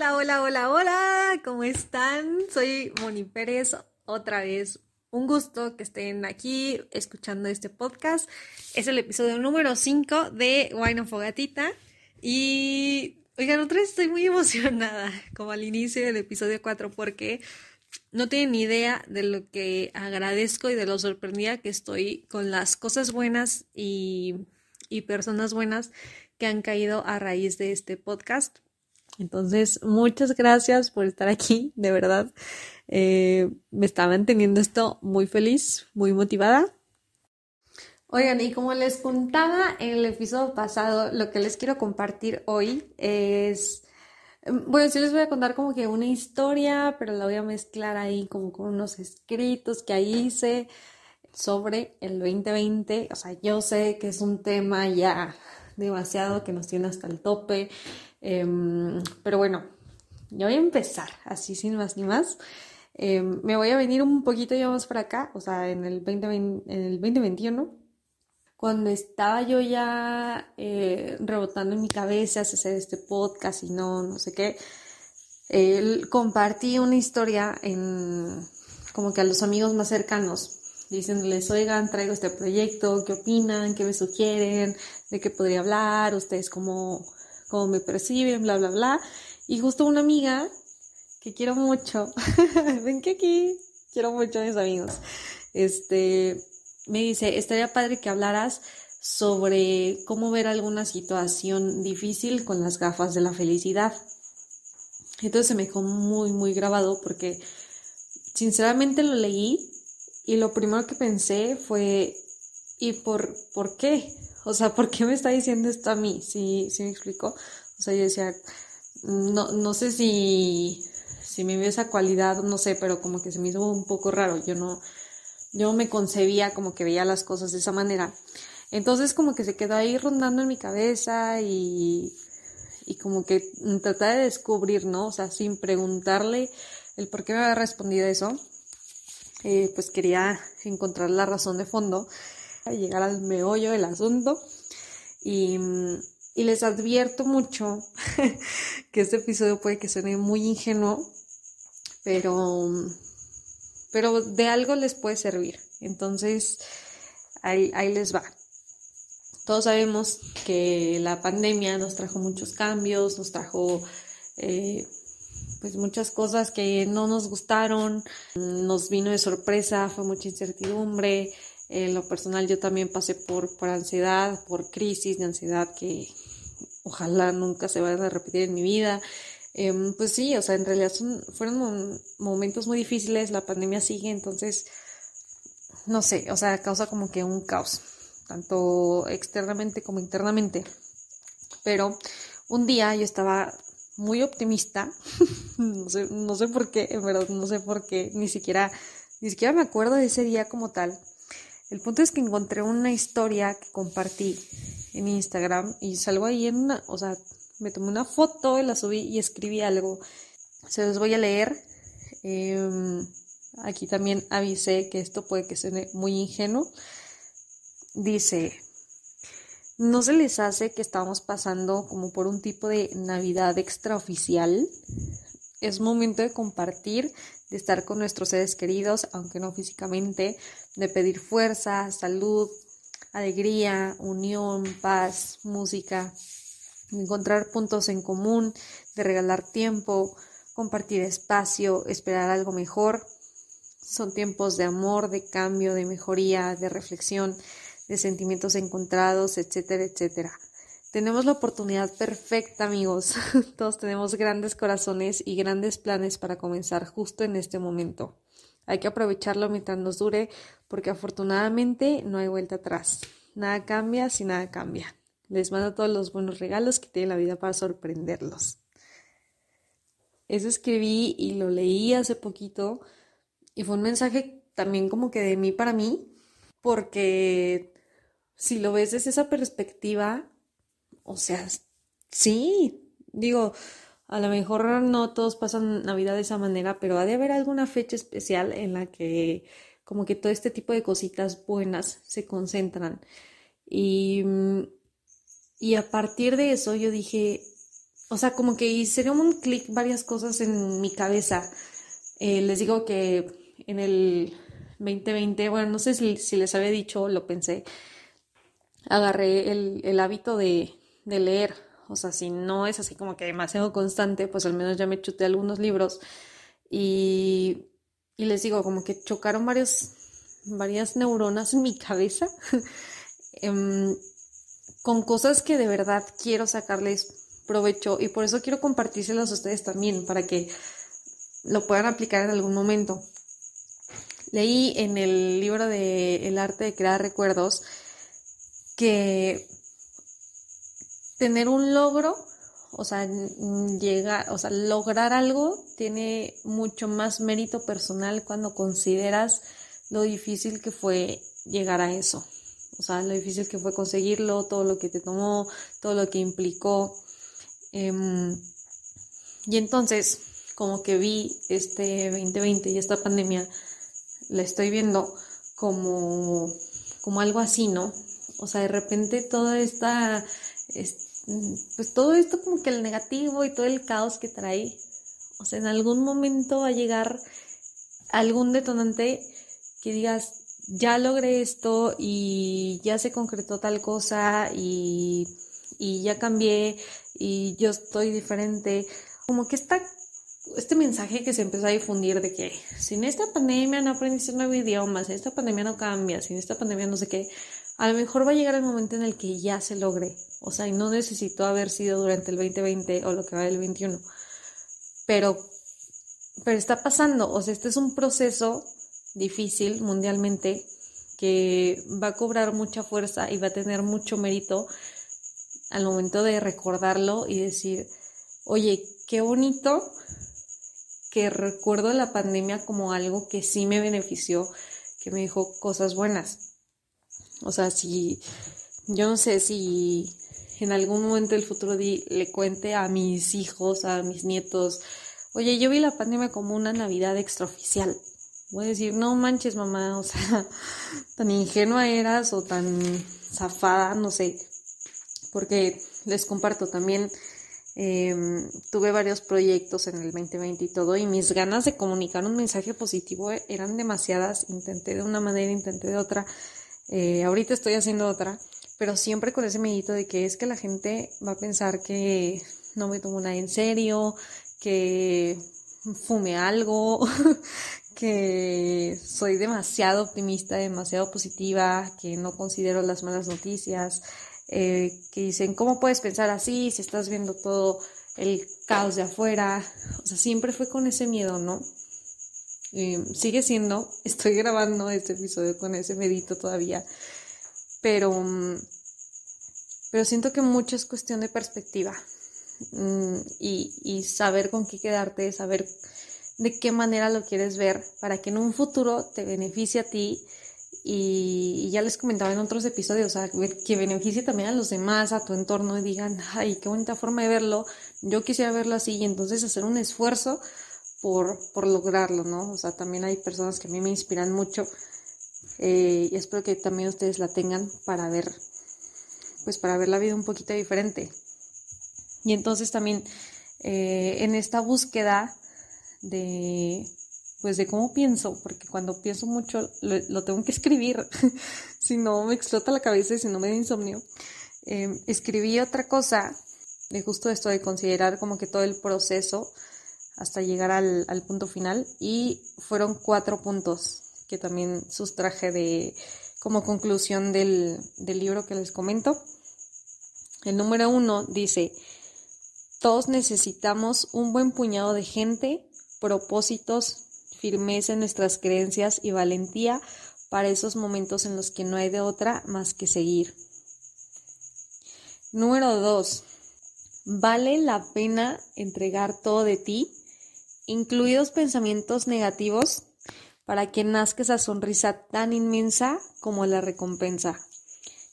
Hola, hola, hola, hola, ¿cómo están? Soy Moni Pérez, otra vez. Un gusto que estén aquí escuchando este podcast. Es el episodio número 5 de Wine Fogatita. Y, oigan, otra vez estoy muy emocionada, como al inicio del episodio 4, porque no tienen ni idea de lo que agradezco y de lo sorprendida que estoy con las cosas buenas y, y personas buenas que han caído a raíz de este podcast. Entonces, muchas gracias por estar aquí, de verdad. Eh, me está manteniendo esto muy feliz, muy motivada. Oigan, y como les contaba en el episodio pasado, lo que les quiero compartir hoy es, bueno, sí les voy a contar como que una historia, pero la voy a mezclar ahí como con unos escritos que ahí hice sobre el 2020. O sea, yo sé que es un tema ya demasiado que nos tiene hasta el tope. Em, pero bueno, ya voy a empezar, así sin más ni más. Em, me voy a venir un poquito ya más para acá, o sea, en el, 2020, en el 2021, cuando estaba yo ya eh, rebotando en mi cabeza hacer este podcast y no, no sé qué, compartí una historia en como que a los amigos más cercanos diciéndoles, oigan, traigo este proyecto, ¿qué opinan? ¿Qué me sugieren? ¿De qué podría hablar? ¿Ustedes cómo, cómo me perciben? Bla, bla, bla. Y justo una amiga que quiero mucho, ven que aquí quiero mucho a mis amigos, este, me dice, estaría padre que hablaras sobre cómo ver alguna situación difícil con las gafas de la felicidad. Entonces se me dejó muy, muy grabado porque sinceramente lo leí y lo primero que pensé fue, ¿y por, por qué? O sea, ¿por qué me está diciendo esto a mí? ¿Sí, sí me explico? O sea, yo decía, no, no sé si, si me vio esa cualidad, no sé, pero como que se me hizo un poco raro. Yo no, yo me concebía como que veía las cosas de esa manera. Entonces como que se quedó ahí rondando en mi cabeza y, y como que tratar de descubrir, ¿no? O sea, sin preguntarle el por qué me había respondido eso. Eh, pues quería encontrar la razón de fondo, llegar al meollo del asunto y, les advierto mucho que este episodio puede que suene muy ingenuo, pero, pero de algo les puede servir. Entonces, ahí, ahí les va. Todos sabemos que la pandemia nos trajo muchos cambios, nos trajo eh, pues muchas cosas que no nos gustaron, nos vino de sorpresa, fue mucha incertidumbre. En lo personal yo también pasé por, por ansiedad, por crisis de ansiedad que ojalá nunca se vayan a repetir en mi vida. Em, pues sí, o sea, en realidad son, fueron momentos muy difíciles, la pandemia sigue, entonces, no sé, o sea, causa como que un caos, tanto externamente como internamente. Pero un día yo estaba muy optimista. no, sé, no sé por qué, en verdad, no sé por qué, ni siquiera, ni siquiera me acuerdo de ese día como tal. El punto es que encontré una historia que compartí en Instagram y salgo ahí en una, o sea, me tomé una foto y la subí y escribí algo. Se los voy a leer. Em, aquí también avisé que esto puede que suene muy ingenuo. Dice, ¿No se les hace que estamos pasando como por un tipo de Navidad extraoficial? Es momento de compartir, de estar con nuestros seres queridos, aunque no físicamente, de pedir fuerza, salud, alegría, unión, paz, música, de encontrar puntos en común, de regalar tiempo, compartir espacio, esperar algo mejor. Son tiempos de amor, de cambio, de mejoría, de reflexión de sentimientos encontrados, etcétera, etcétera. Tenemos la oportunidad perfecta, amigos. Todos tenemos grandes corazones y grandes planes para comenzar justo en este momento. Hay que aprovecharlo mientras nos dure, porque afortunadamente no hay vuelta atrás. Nada cambia si nada cambia. Les mando todos los buenos regalos que tiene la vida para sorprenderlos. Eso escribí y lo leí hace poquito y fue un mensaje también como que de mí para mí, porque si lo ves desde esa perspectiva, o sea, sí, digo, a lo mejor no todos pasan Navidad de esa manera, pero ha de haber alguna fecha especial en la que como que todo este tipo de cositas buenas se concentran. Y, y a partir de eso yo dije, o sea, como que hicieron un clic varias cosas en mi cabeza. Eh, les digo que en el 2020, bueno, no sé si, si les había dicho, lo pensé, agarré el, el hábito de, de leer. O sea, si no es así como que demasiado constante, pues al menos ya me chuté algunos libros. Y, y les digo, como que chocaron varios, varias neuronas en mi cabeza em, con cosas que de verdad quiero sacarles provecho y por eso quiero compartírselos a ustedes también para que lo puedan aplicar en algún momento. Leí en el libro de El arte de crear recuerdos que tener un logro, o sea, llegar, o sea, lograr algo tiene mucho más mérito personal cuando consideras lo difícil que fue llegar a eso. O sea, lo difícil que fue conseguirlo, todo lo que te tomó, todo lo que implicó. Em, y entonces, como que vi este 2020 y esta pandemia, la estoy viendo como, como algo así, ¿no? O sea, de repente toda esta, pues todo esto como que el negativo y todo el caos que trae, o sea, en algún momento va a llegar algún detonante que digas, ya logré esto y ya se concretó tal cosa y, y ya cambié y yo estoy diferente. Como que está este mensaje que se empezó a difundir de que sin esta pandemia no aprendiste un nuevo idioma, sin esta pandemia no cambia, sin esta pandemia no sé qué, a lo mejor va a llegar el momento en el que ya se logre. O sea, y no necesitó haber sido durante el 2020 o lo que va del 21. Pero, pero está pasando. O sea, este es un proceso difícil mundialmente que va a cobrar mucha fuerza y va a tener mucho mérito al momento de recordarlo y decir, oye, qué bonito que recuerdo la pandemia como algo que sí me benefició, que me dijo cosas buenas. O sea, si yo no sé si en algún momento del futuro le cuente a mis hijos, a mis nietos, oye, yo vi la pandemia como una Navidad extraoficial voy a decir, no manches mamá, o sea, tan ingenua eras o tan zafada, no sé, porque les comparto también, em, tuve varios proyectos en el 2020 y todo, y mis ganas de comunicar un mensaje positivo eran demasiadas, intenté de una manera, intenté de otra, eh, ahorita estoy haciendo otra, pero siempre con ese medito de que es que la gente va a pensar que no me tomo nada en serio, que fume algo, que soy demasiado optimista, demasiado positiva, que no considero las malas noticias, eh, que dicen, ¿cómo puedes pensar así si estás viendo todo el caos de afuera? O sea, siempre fue con ese miedo, ¿no? Sigue siendo, estoy grabando este episodio con ese medito todavía, pero, pero siento que mucho es cuestión de perspectiva mm, y, y saber con qué quedarte, saber de qué manera lo quieres ver para que en un futuro te beneficie a ti y, ya les comentaba en otros episodios, que beneficie también a los demás, a tu entorno y digan, ay, qué bonita forma de verlo, yo quisiera verlo así y entonces hacer un esfuerzo por, por lograrlo, ¿no? O sea, también hay personas que a mí me inspiran mucho eh, y espero que también ustedes la tengan para ver, pues para ver la vida un poquito diferente. Y entonces también eh, en esta búsqueda de pues de cómo pienso, porque cuando pienso mucho lo, tengo que escribir, si no me explota la cabeza y si no me da insomnio. Em, escribí otra cosa de justo esto de considerar como que todo el proceso hasta llegar al, punto final y fueron cuatro puntos que también sustraje de como conclusión del, del libro que les comento. El número uno dice, todos necesitamos un buen puñado de gente propósitos, firmeza en nuestras creencias y valentía para esos momentos en los que no hay de otra más que seguir. Número dos, vale la pena entregar todo de ti, incluidos pensamientos negativos, para que nazca esa sonrisa tan inmensa como la recompensa.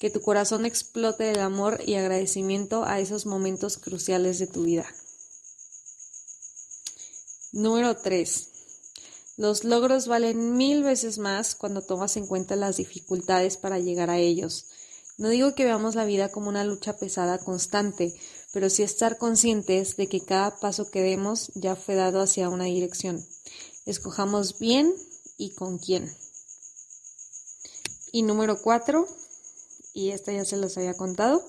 Que tu corazón explote de amor y agradecimiento a esos momentos cruciales de tu vida. Número 3. Los logros valen mil veces más cuando tomas en cuenta las dificultades para llegar a ellos. No digo que veamos la vida como una lucha pesada constante, pero sí estar conscientes de que cada paso que demos ya fue dado hacia una dirección. Escojamos bien y con quién. Y número cuatro, y esta ya se los había contado,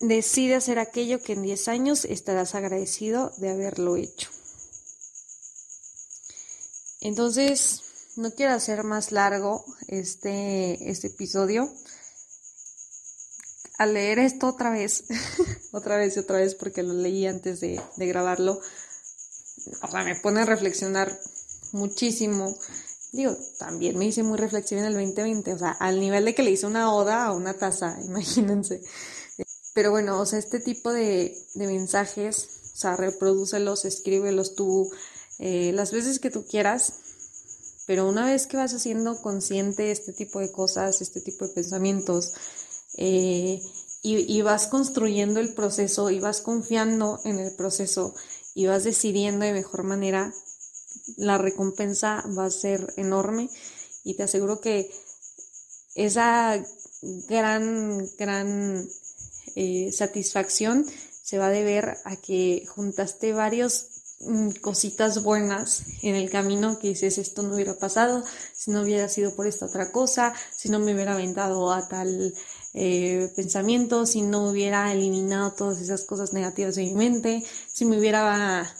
decide hacer aquello que en 10 años estarás agradecido de haberlo hecho. Entonces, no quiero hacer más largo este, este episodio. Al leer esto otra vez, otra vez y otra vez, porque lo leí antes de, grabarlo, o sea, me pone a reflexionar muchísimo. Digo, también me hice muy reflexiva en el 2020, o sea, al nivel de que le hice una oda a una taza, imagínense. Pero bueno, o sea, este tipo de, de mensajes, o sea, reprodúcelos, escríbelos tú, eh, las veces que tú quieras, pero una vez que vas haciendo consciente este tipo de cosas, este tipo de pensamientos, eh, y, vas construyendo el proceso y vas confiando en el proceso y vas decidiendo de mejor manera, la recompensa va a ser enorme. Y te aseguro que esa gran, gran eh, satisfacción se va a deber a que juntaste varios Mm, cositas buenas en el camino que dices esto no hubiera pasado si no hubiera sido por esta otra cosa si no me hubiera aventado a tal eh, pensamiento si no hubiera eliminado todas esas cosas negativas de mi mente si me hubiera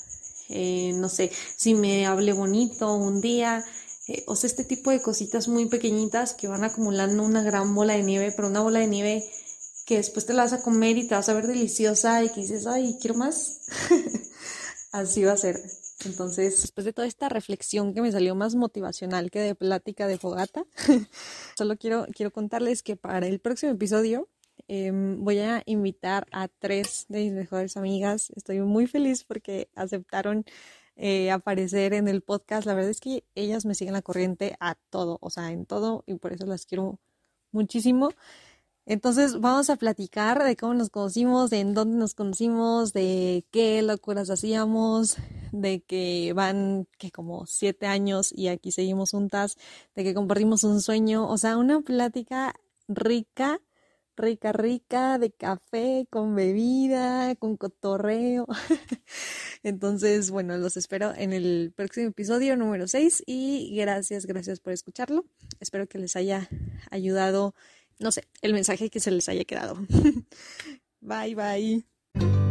eh, no sé si me hablé bonito un día eh, o sea este tipo de cositas muy pequeñitas que van acumulando una gran bola de nieve pero una bola de nieve que después te la vas a comer y te vas a ver deliciosa y que dices ay quiero más Así va a ser. Entonces, después de toda esta reflexión que me salió más motivacional que de plática de fogata, solo quiero, quiero contarles que para el próximo episodio em, voy a invitar a tres de mis mejores amigas. Estoy muy feliz porque aceptaron eh, aparecer en el podcast. La verdad es que ellas me siguen la corriente a todo, o sea, en todo, y por eso las quiero muchísimo. Entonces vamos a platicar de cómo nos conocimos, de en dónde nos conocimos, de qué locuras hacíamos, de que van que como siete años y aquí seguimos juntas, de que compartimos un sueño, o sea, una plática rica, rica, rica, de café, con bebida, con cotorreo. Entonces, bueno, los espero en el próximo episodio número 6 y gracias, gracias por escucharlo. Espero que les haya ayudado no sé, el mensaje que se les haya quedado. bye, bye.